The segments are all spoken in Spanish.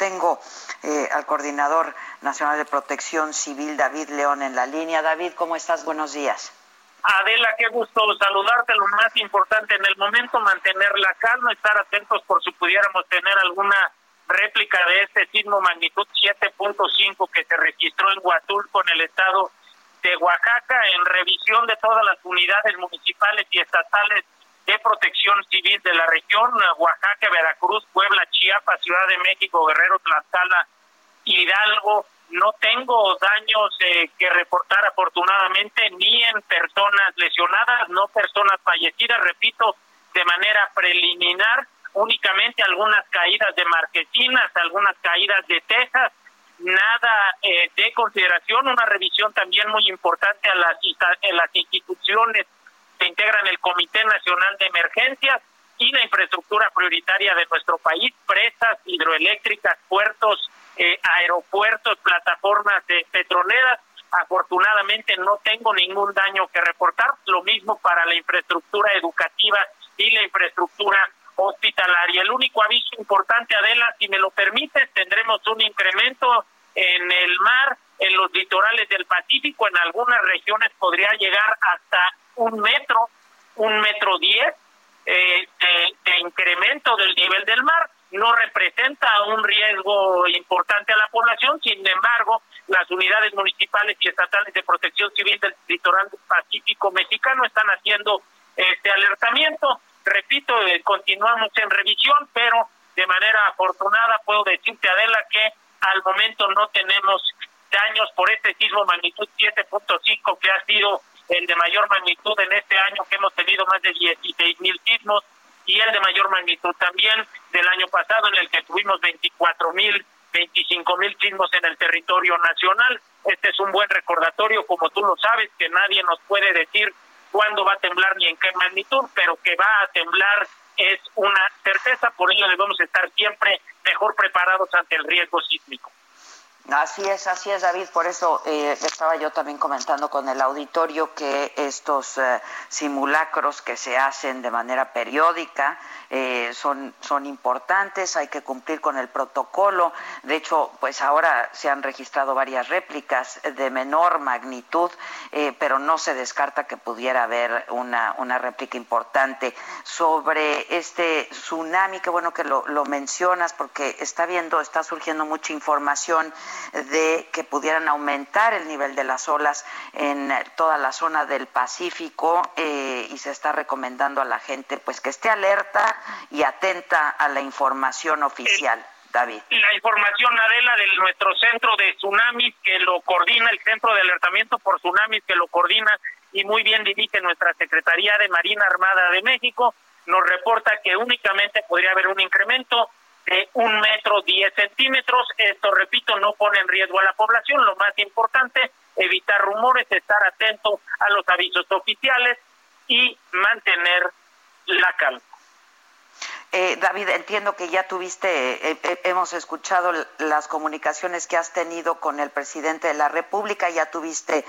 Tengo eh, al coordinador nacional de protección civil, David León, en la línea. David, ¿cómo estás? Buenos días. Adela, qué gusto saludarte. Lo más importante en el momento, mantener la calma, estar atentos por si pudiéramos tener alguna réplica de este sismo magnitud 7.5 que se registró en Huatulco, en el estado de Oaxaca, en revisión de todas las unidades municipales y estatales de protección civil de la región, Oaxaca, Veracruz, Puebla, Chiapas, Ciudad de México, Guerrero, Tlaxcala, Hidalgo. No tengo daños eh, que reportar afortunadamente, ni en personas lesionadas, no personas fallecidas, repito, de manera preliminar, únicamente algunas caídas de marquesinas, algunas caídas de tejas, nada eh, de consideración, una revisión también muy importante a las, instituciones que integran el Comité Nacional de Emergencias y la infraestructura prioritaria de nuestro país, presas hidroeléctricas, puertos, eh, aeropuertos, plataformas de petroleras. Afortunadamente no tengo ningún daño que reportar, lo mismo para la infraestructura educativa y la infraestructura hospitalaria. El único aviso importante, Adela, si me lo permites, tendremos un incremento en el mar, en los litorales del Pacífico, en algunas regiones podría llegar hasta un metro, un metro diez eh, de, incremento del nivel del mar. No representa un riesgo importante a la población, sin embargo, las unidades municipales y estatales de protección civil del litoral pacífico mexicano están haciendo este alertamiento. Repito, eh, continuamos en revisión, pero de manera afortunada puedo decirte, Adela, que al momento no tenemos daños por este sismo magnitud 7.5 que ha sido el de mayor magnitud en este año que hemos tenido más de 16 mil sismos y el de mayor magnitud también del año pasado en el que tuvimos 24 mil, 25 mil sismos en el territorio nacional. Este es un buen recordatorio, como tú lo sabes, que nadie nos puede decir cuándo va a temblar ni en qué magnitud, pero que va a temblar es una certeza, por ello debemos estar siempre mejor preparados ante el riesgo sísmico. Así es, así es, David. Por eso eh, estaba yo también comentando con el auditorio que estos eh, simulacros que se hacen de manera periódica eh, son, son importantes, hay que cumplir con el protocolo. De hecho, pues ahora se han registrado varias réplicas de menor magnitud, pero no se descarta que pudiera haber una, una réplica importante sobre este tsunami. Qué bueno que lo, lo mencionas porque está viendo, está surgiendo mucha información de que pudieran aumentar el nivel de las olas en toda la zona del Pacífico eh, y se está recomendando a la gente pues que esté alerta y atenta a la información oficial. David. La información, Adela, de nuestro centro de tsunamis que lo coordina, el centro de alertamiento por tsunamis que lo coordina y muy bien dirige nuestra Secretaría de Marina Armada de México, nos reporta que únicamente podría haber un incremento de un metro diez centímetros. Esto, repito, no pone en riesgo a la población. Lo más importante, evitar rumores, estar atento a los avisos oficiales y mantener la calma. Eh, David, entiendo que ya tuviste, eh, eh, hemos escuchado las comunicaciones que has tenido con el presidente de la República, ya tuviste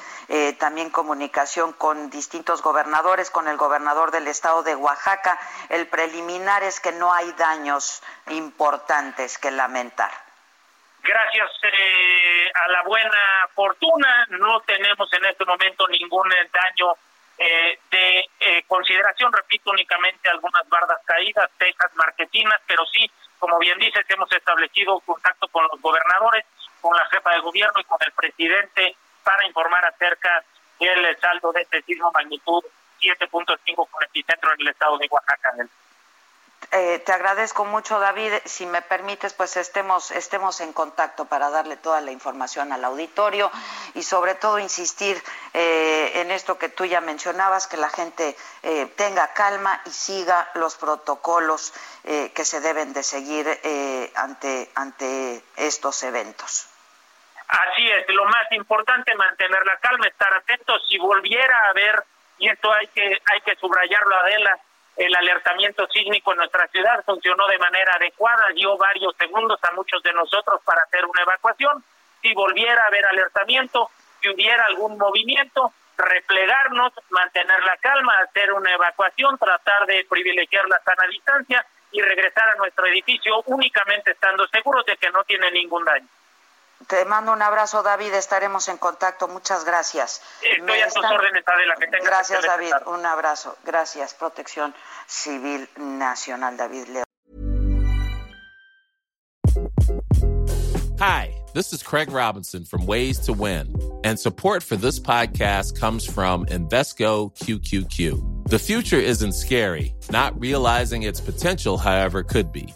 también comunicación con distintos gobernadores, con el gobernador del estado de Oaxaca. El preliminar es que no hay daños importantes que lamentar. Gracias a la buena fortuna, no tenemos en este momento ningún daño eh, de eh, consideración, repito, únicamente algunas bardas caídas, tejas, marquetinas, pero sí, como bien dices, hemos establecido contacto con los gobernadores, con la jefa de gobierno y con el presidente para informar acerca del saldo de este sismo magnitud 7.5 con epicentro en el estado de Oaxaca. Eh, te agradezco mucho, David. Si me permites, pues estemos, estemos en contacto para darle toda la información al auditorio y sobre todo insistir eh, en esto que tú ya mencionabas, que la gente eh, tenga calma y siga los protocolos que se deben de seguir ante, ante estos eventos. Así es, lo más importante mantener la calma, estar atentos. Si volviera a haber, y esto hay que, hay que subrayarlo, Adela, el alertamiento sísmico en nuestra ciudad funcionó de manera adecuada, dio varios segundos a muchos de nosotros para hacer una evacuación. Si volviera a haber alertamiento, si hubiera algún movimiento, replegarnos, mantener la calma, hacer una evacuación, tratar de privilegiar la sana distancia y regresar a nuestro edificio únicamente estando seguros de que no tiene ningún daño. Te mando un abrazo, David. Estaremos en contacto. Muchas gracias. Estoy a tus órdenes, Adela. Que tengas gracias, David. Un abrazo. Gracias. Protección Civil Nacional, David Leo. Hi, this is Craig Robinson from Ways to Win, and support for this podcast comes from Invesco QQQ. The future isn't scary. Not realizing its potential, however, could be.